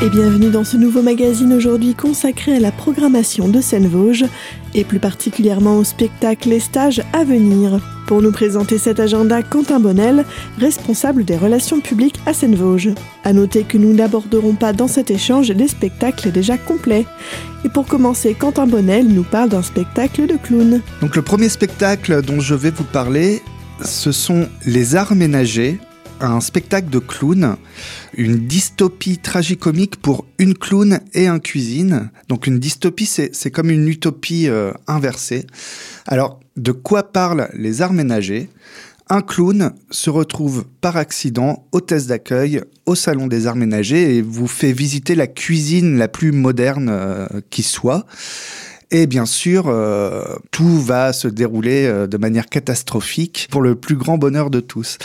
Et bienvenue dans ce nouveau magazine aujourd'hui consacré à la programmation de Seine-Vosges et plus particulièrement au spectacle et stages à venir. Pour nous présenter cet agenda, Quentin Bonnel, responsable des relations publiques à Seine-Vosges. À noter que nous n'aborderons pas dans cet échange les spectacles déjà complets. Et pour commencer, Quentin Bonnel nous parle d'un spectacle de clown. Donc le premier spectacle dont je vais vous parler, ce sont Les Arts Ménagers un spectacle de clown, une dystopie tragicomique pour une clown et un cuisine. Donc une dystopie, c'est comme une utopie euh, inversée. Alors, de quoi parlent les arts ménagers? Un clown se retrouve par accident hôtesse d'accueil au salon des arts ménagers et vous fait visiter la cuisine la plus moderne euh, qui soit. Et bien sûr, euh, tout va se dérouler de manière catastrophique pour le plus grand bonheur de tous.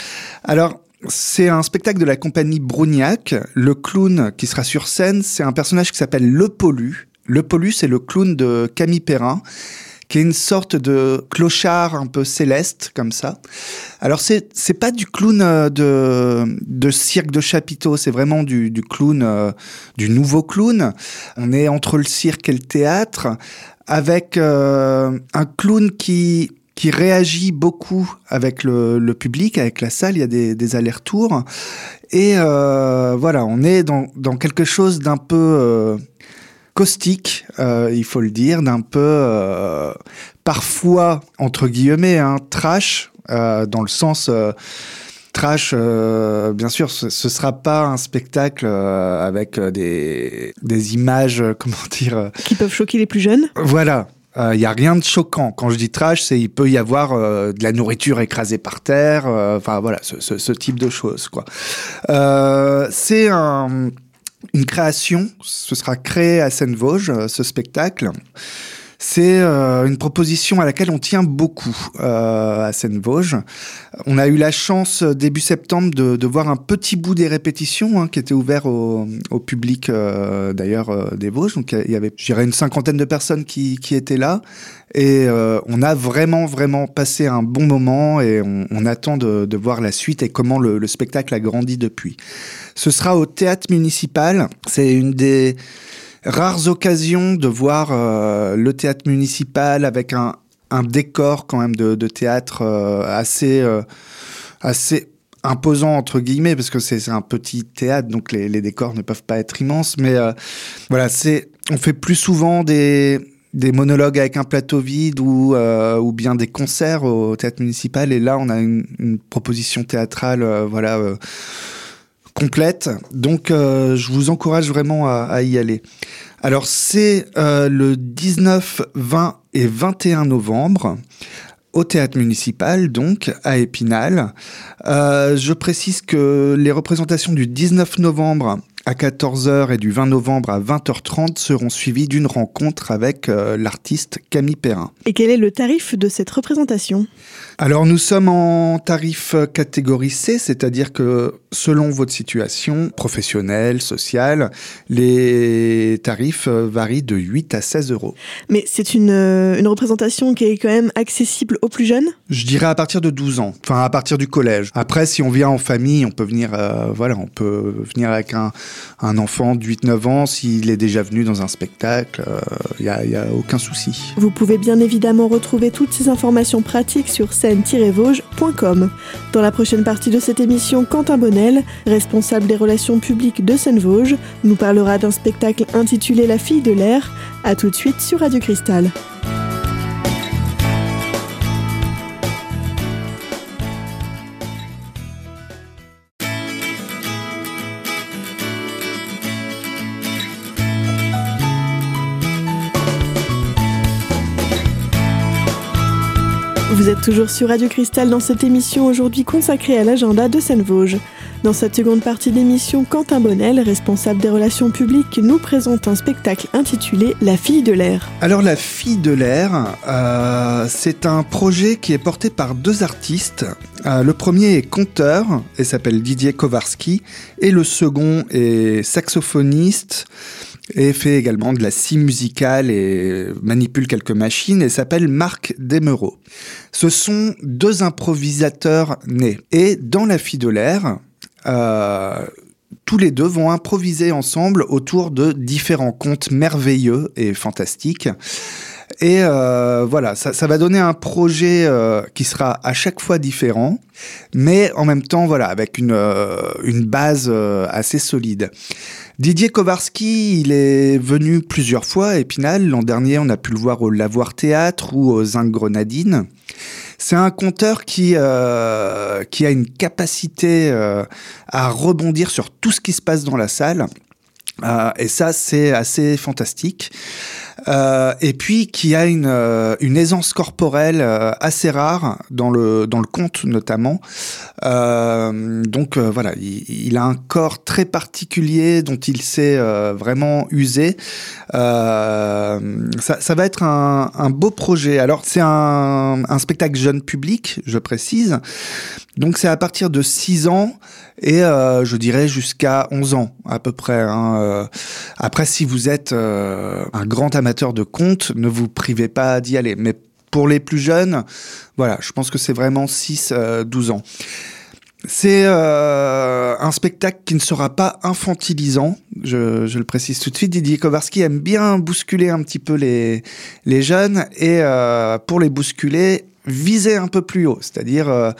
Alors, c'est un spectacle de la compagnie Brougnac. Le clown qui sera sur scène, c'est un personnage qui s'appelle Le Pollu. Le Pollu, c'est le clown de Camille Perrin qui est une sorte de clochard un peu céleste comme ça. Alors c'est c'est pas du clown euh, de de cirque de chapiteau, c'est vraiment du du clown euh, du nouveau clown. On est entre le cirque et le théâtre avec euh, un clown qui qui réagit beaucoup avec le, le, public, avec la salle. Il y a des, des allers-retours. Et euh, voilà, on est dans, dans quelque chose d'un peu euh, caustique, euh, il faut le dire, d'un peu parfois, entre guillemets, hein, trash, dans le sens... Trash, bien sûr, ce, ce sera pas un spectacle avec des, des images, comment dire, qui peuvent choquer les plus jeunes. Voilà, il euh, n'y a rien de choquant. Quand je dis trash, c'est il peut y avoir euh, de la nourriture écrasée par terre, euh, enfin voilà, ce, ce, ce, type de choses quoi. c'est un, une création, ce sera créé à Seine-Vosges, ce spectacle. C'est euh, une proposition à laquelle on tient beaucoup euh, à Seine-Vosges. On a eu la chance euh, début septembre de, de voir un petit bout des répétitions hein, qui était ouvert au, au public euh, d'ailleurs euh, des Vosges. Donc il y avait, je dirais, une cinquantaine de personnes qui, qui étaient là. Et euh, on a vraiment, vraiment passé un bon moment et on, on attend de, de, voir la suite et comment le, le spectacle a grandi depuis. Ce sera au théâtre municipal. C'est une des rares occasions de voir euh, le théâtre municipal avec un, décor quand même de, théâtre euh, assez, euh, assez imposant entre guillemets parce que c'est un petit théâtre donc les, décors ne peuvent pas être immenses mais voilà c'est on fait plus souvent des monologues avec un plateau vide ou, bien des concerts au théâtre municipal et là on a une, une proposition théâtrale voilà complète. Donc, euh, je vous encourage vraiment à, y aller. Alors, c'est euh, le 19, 20 et 21 novembre au théâtre municipal, donc à Épinal. Euh, je précise que les représentations du 19 novembre à 14h et du 20 novembre à 20h30 seront suivies d'une rencontre avec euh, l'artiste Camille Perrin. Et quel est le tarif de cette représentation? Alors nous sommes en tarif catégorie C, c'est-à-dire que selon votre situation professionnelle, sociale, les tarifs varient de 8 à 16 euros. Mais c'est une, une représentation qui est quand même accessible aux plus jeunes? Je dirais à partir de 12 ans, enfin à partir du collège. Après, si on vient en famille, on peut venir, euh, voilà, on peut venir avec un, un enfant de 8-9 ans, s'il est déjà venu dans un spectacle, il euh, n'y a, aucun souci. Vous pouvez bien évidemment retrouver toutes ces informations pratiques sur scène-vosges.com. Dans la prochaine partie de cette émission, Quentin Bonnel, responsable des relations publiques de Seine-Vosges, nous parlera d'un spectacle intitulé La fille de l'air. A tout de suite sur Radio Cristal. Vous êtes toujours sur Radio Cristal dans cette émission aujourd'hui consacrée à l'agenda de Seine-Vosges. Dans cette seconde partie d'émission, Quentin Bonnel, responsable des relations publiques, nous présente un spectacle intitulé La fille de l'air. Alors La fille de l'air, euh, c'est un projet qui est porté par deux artistes. Euh, le premier est conteur et s'appelle Didier Kowarski et le second est saxophoniste et fait également de la scie musicale et manipule quelques machines et s'appelle Marc Demereau. Ce sont deux improvisateurs nés. Et dans La fille de l'air, euh, tous les deux vont improviser ensemble autour de différents contes merveilleux et fantastiques. Et euh, voilà, ça, va donner un projet euh, qui sera à chaque fois différent, mais en même temps, voilà, avec une, base assez solide. Didier Kowarski, il est venu plusieurs fois à Épinal. L'an dernier, on a pu le voir au Lavoir Théâtre ou aux Zinc. C'est un conteur qui, euh, qui a une capacité euh, à rebondir sur tout ce qui se passe dans la salle. Euh, et ça, c'est assez fantastique. Euh, et puis qui a une, euh, une aisance corporelle euh, assez rare dans le, dans le conte notamment. Euh, donc voilà, il, il, a un corps très particulier dont il sait vraiment user. Ça, ça, va être un, un beau projet. Alors c'est un, un spectacle jeune public, je précise. Donc c'est à partir de 6 ans et euh, je dirais jusqu'à 11 ans à peu près. Hein. Après, si vous êtes euh, un grand amateur de contes, ne vous privez pas d'y aller. Mais pour les plus jeunes, voilà, je pense que c'est vraiment 6-12 euh, ans. C'est euh, un spectacle qui ne sera pas infantilisant, je, le précise tout de suite. Didier Kowarski aime bien bousculer un petit peu les, les jeunes et pour les bousculer, viser un peu plus haut, c'est-à-dire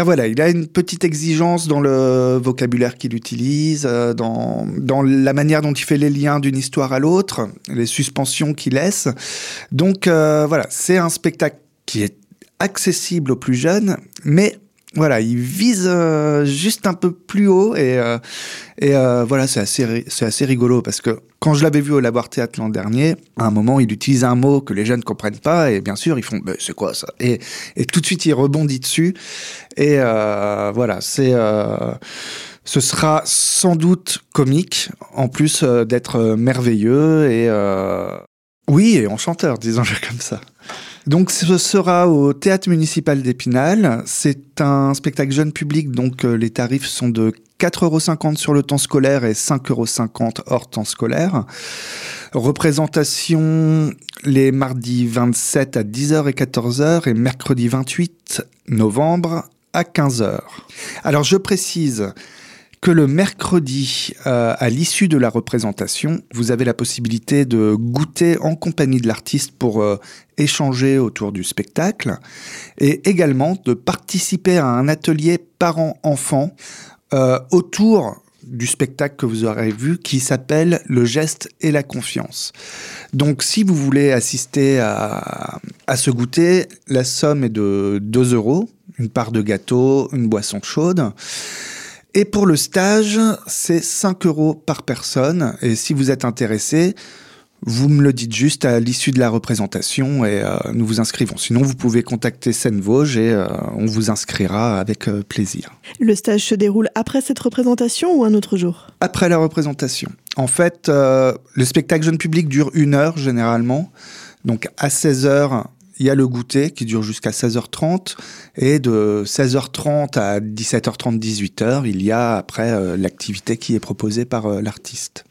voilà, il a une petite exigence dans le vocabulaire qu'il utilise, euh, dans, dans la manière dont il fait les liens d'une histoire à l'autre, les suspensions qu'il laisse. Donc, euh, voilà, c'est un spectacle qui est accessible aux plus jeunes, mais voilà, il vise euh, juste un peu plus haut et, euh, et euh, voilà, c'est assez, c'est assez rigolo parce que quand je l'avais vu au Laboire Théâtre l'an dernier, à un moment, il utilise un mot que les jeunes ne comprennent pas et bien sûr, ils font bah, c'est quoi ça? Et, et tout de suite, il rebondit dessus et voilà, c'est ce sera sans doute comique en plus d'être merveilleux et oui, et enchanteur, disons-le comme ça. Donc ce sera au théâtre municipal d'Épinal. C'est un spectacle jeune public, donc euh, les tarifs sont de 4,50€ sur le temps scolaire et 5,50€ hors temps scolaire. Représentation les mardis 27 à 10h et 14h et mercredi 28 novembre à 15h. Alors je précise, que le mercredi, euh, à l'issue de la représentation, vous avez la possibilité de goûter en compagnie de l'artiste pour euh, échanger autour du spectacle et également de participer à un atelier parents-enfants euh, autour du spectacle que vous aurez vu qui s'appelle Le geste et la confiance. Donc si vous voulez assister à, à ce goûter, la somme est de 2 euros, une part de gâteau, une boisson chaude. Et pour le stage, c'est 5 euros par personne. Et si vous êtes intéressé, vous me le dites juste à l'issue de la représentation et euh, nous vous inscrivons. Sinon, vous pouvez contacter Seine Vosges et euh, on vous inscrira avec euh, plaisir. Le stage se déroule après cette représentation ou un autre jour? Après la représentation. En fait, le spectacle jeune public dure une heure généralement. Donc à 16 heures, il y a le goûter qui dure jusqu'à 16h30 et de 16h30 à 17h30, 18h, il y a après euh, l'activité qui est proposée par euh, l'artiste.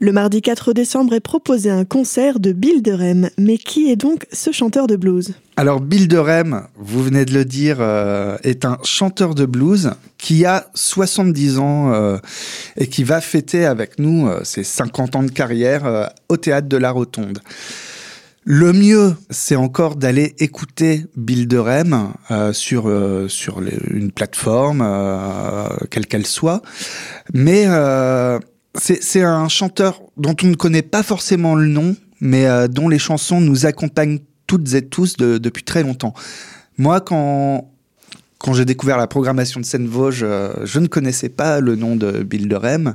Le mardi 4 décembre est proposé un concert de Bill de Rem. Mais qui est donc ce chanteur de blues? Alors Bill de Rem, vous venez de le dire, euh, est un chanteur de blues qui a 70 ans euh, et qui va fêter avec nous euh, ses 50 ans de carrière au théâtre de la Rotonde. Le mieux, c'est encore d'aller écouter Bill de Rem euh, sur, euh, sur les, une plateforme, euh, quelle qu'elle soit. Mais euh, c'est un chanteur dont on ne connaît pas forcément le nom, mais euh, dont les chansons nous accompagnent toutes et tous de, depuis très longtemps. Moi, quand, quand j'ai découvert la programmation de Seine-Vosges, euh, je ne connaissais pas le nom de Bill de Rem.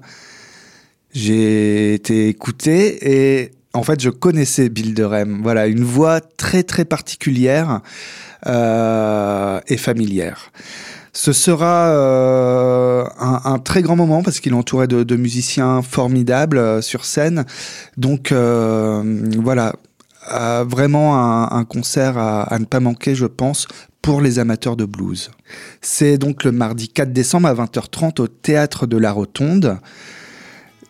J'ai été écouté et en fait, je connaissais Bill de Rem. Voilà, une voix très très particulière euh, et familière. Ce sera euh, un, très grand moment parce qu'il est entouré de, musiciens formidables euh, sur scène. Donc voilà, vraiment un, un concert à, à, ne pas manquer, je pense, pour les amateurs de blues. C'est donc le mardi 4 décembre à 20h30 au théâtre de la Rotonde.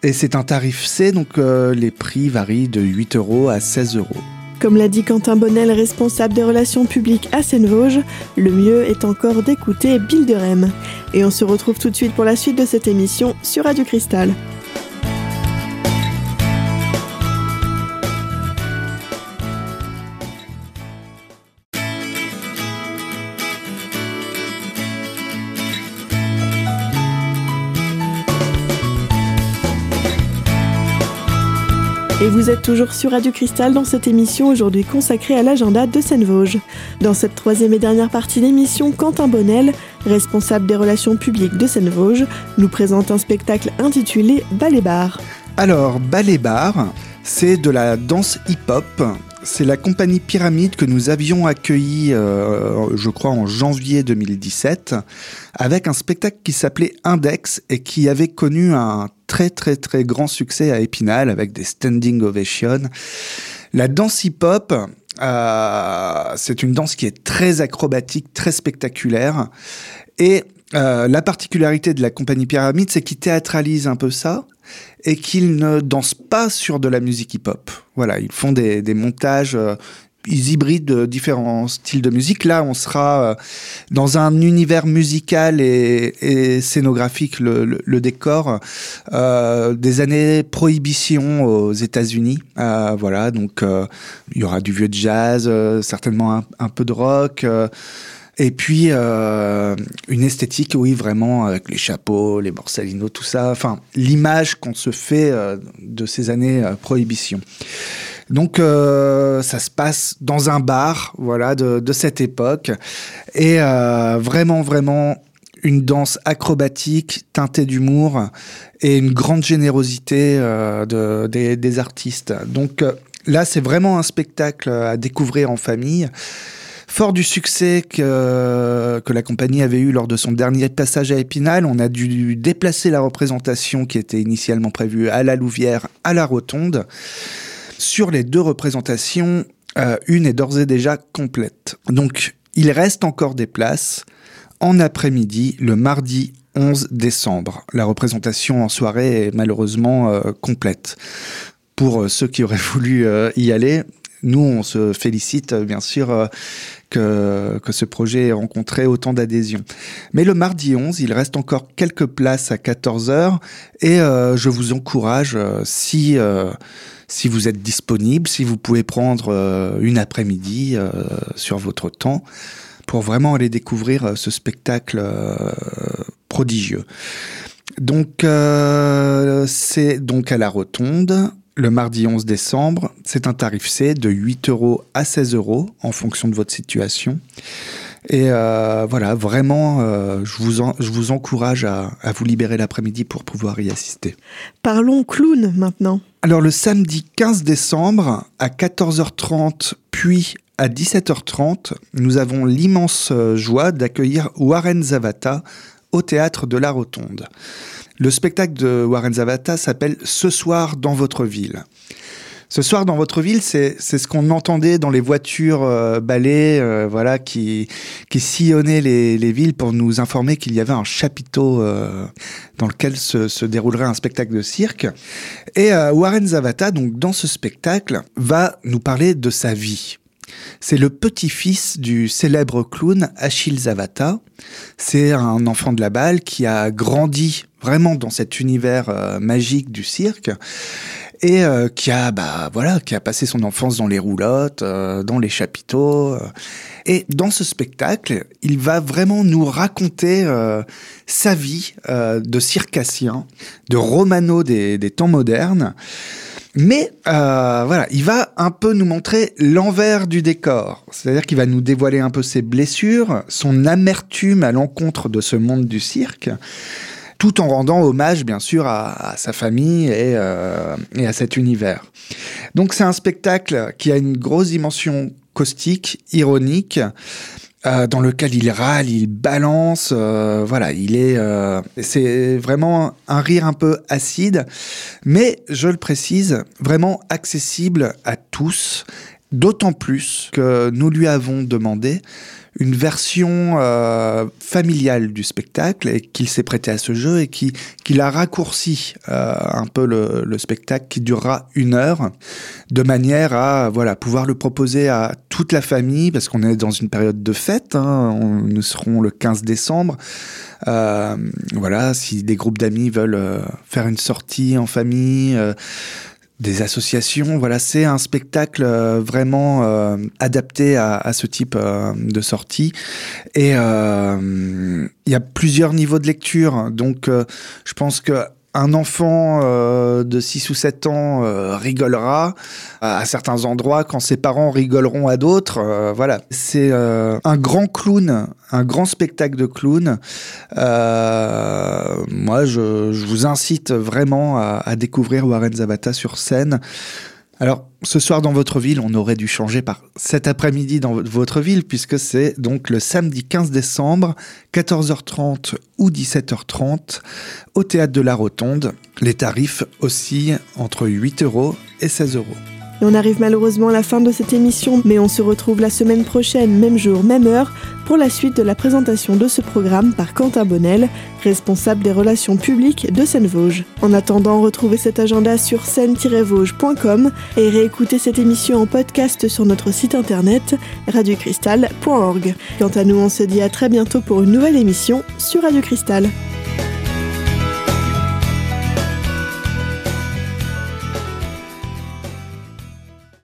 Et c'est un tarif C, donc euh, les prix varient de 8 euros à 16 euros. Comme l'a dit Quentin Bonnel, responsable des relations publiques à Seine-Vosges, le mieux est encore d'écouter Bill de. Et on se retrouve tout de suite pour la suite de cette émission sur Radio Cristal. Et vous êtes toujours sur Radio Cristal dans cette émission aujourd'hui consacrée à l'agenda de Seine-Vosges. Dans cette troisième et dernière partie d'émission, Quentin Bonnel, responsable des relations publiques de Seine-Vosges, nous présente un spectacle intitulé Ballet Bar. Alors, Ballet Bar, c'est de la danse hip-hop c'est la compagnie Pyramide que nous avions accueillie, euh, je crois, en janvier 2017, avec un spectacle qui s'appelait Index et qui avait connu un très très très grand succès à Épinal avec des standing ovations. La danse hip-hop, euh, c'est une danse qui est très acrobatique, très spectaculaire. Et euh, la particularité de la compagnie Pyramide, c'est qu'ils théâtralisent un peu ça et qu'ils ne dansent pas sur de la musique hip-hop. Voilà, ils font des, montages, euh, ils hybrident différents styles de musique. Là, on sera euh, dans un univers musical et, scénographique, le, décor euh, des années prohibition aux États-Unis. voilà, donc il y aura du vieux jazz, certainement un, peu de rock. Et puis euh, une esthétique, oui, vraiment avec les chapeaux, les borsalinos, tout ça. Enfin, l'image qu'on se fait euh, de ces années euh, prohibition. Donc ça se passe dans un bar, voilà, de, cette époque, et vraiment, vraiment une danse acrobatique, teintée d'humour et une grande générosité de, des, des, artistes. Donc là, c'est vraiment un spectacle à découvrir en famille. Fort du succès que, la compagnie avait eu lors de son dernier passage à Épinal, on a dû déplacer la représentation qui était initialement prévue à la Louvière à la Rotonde. Sur les deux représentations, euh, une est d'ores et déjà complète. Donc, il reste encore des places en après-midi, le mardi 11 décembre. La représentation en soirée est malheureusement euh, complète. Pour euh, ceux qui auraient voulu y aller, nous, on se félicite bien sûr que, ce projet ait rencontré autant d'adhésions. Mais le mardi 11, il reste encore quelques places à 14h et euh, je vous encourage, euh, si, euh, si vous êtes disponible, si vous pouvez prendre une après-midi sur votre temps pour vraiment aller découvrir ce spectacle prodigieux. Donc c'est donc à la Rotonde le mardi 11 décembre. C'est un tarif C de 8 euros à 16 euros en fonction de votre situation. Et euh, voilà, vraiment, euh, je, vous je vous encourage à, vous libérer l'après-midi pour pouvoir y assister. Parlons clown maintenant. Alors le samedi 15 décembre à 14h30 puis à 17h30, nous avons l'immense euh, joie d'accueillir Warren Zavata au théâtre de la Rotonde. Le spectacle de Warren Zavata s'appelle Ce soir dans votre ville. Ce soir dans votre ville, c'est ce qu'on entendait dans les voitures euh, balais, euh, voilà, qui, qui sillonnaient les, les, villes pour nous informer qu'il y avait un chapiteau euh, dans lequel se, se, déroulerait un spectacle de cirque. Et Warren Zavata, donc dans ce spectacle, va nous parler de sa vie. C'est le petit-fils du célèbre clown Achille Zavata. C'est un enfant de la balle qui a grandi vraiment dans cet univers euh, magique du cirque et euh, qui a bah voilà qui a passé son enfance dans les roulottes, euh, dans les chapiteaux. et dans ce spectacle, il va vraiment nous raconter sa vie de circassien, de romano des, des temps modernes. Mais euh, voilà, il va un peu nous montrer l'envers du décor. C'est-à-dire qu'il va nous dévoiler un peu ses blessures, son amertume à l'encontre de ce monde du cirque, tout en rendant hommage, bien sûr, à, sa famille et, euh, et, à cet univers. Donc c'est un spectacle qui a une grosse dimension caustique, ironique, euh, dans lequel il râle, il balance, euh, voilà, il est, euh, c'est vraiment un rire un peu acide, mais je le précise, vraiment accessible à tous, D'autant plus que nous lui avons demandé une version euh, familiale du spectacle et qu'il s'est prêté à ce jeu et qui, qu'il a raccourci euh, un peu le, le, spectacle qui durera une heure de manière à voilà pouvoir le proposer à toute la famille parce qu'on est dans une période de fête. Hein, on, nous serons le 15 décembre. Euh, voilà, si des groupes d'amis veulent faire une sortie en famille des associations. Voilà, c'est un spectacle euh, vraiment euh, adapté à, ce type euh, de sortie. Et il y a plusieurs niveaux de lecture. Donc, je pense que un enfant euh, de 6 ou 7 ans euh, rigolera à certains endroits quand ses parents rigoleront à d'autres. Euh, voilà, c'est un grand clown, un grand spectacle de clown. moi, je, vous incite vraiment à, à découvrir Warren Zavata sur scène. Alors, ce soir dans votre ville, on aurait dû changer par cet après-midi dans votre ville, puisque c'est donc le samedi 15 décembre, 14h30 ou 17h30, au théâtre de la Rotonde. Les tarifs oscillent entre 8 euros et 16 euros. Et on arrive malheureusement à la fin de cette émission, mais on se retrouve la semaine prochaine, même jour, même heure, pour la suite de la présentation de ce programme par Quentin Bonnel, responsable des relations publiques de Seine-Vosges. En attendant, retrouvez cet agenda sur seine-vosges.com et réécoutez cette émission en podcast sur notre site internet radiocristal.org. Quant à nous, on se dit à très bientôt pour une nouvelle émission sur Radio Cristal.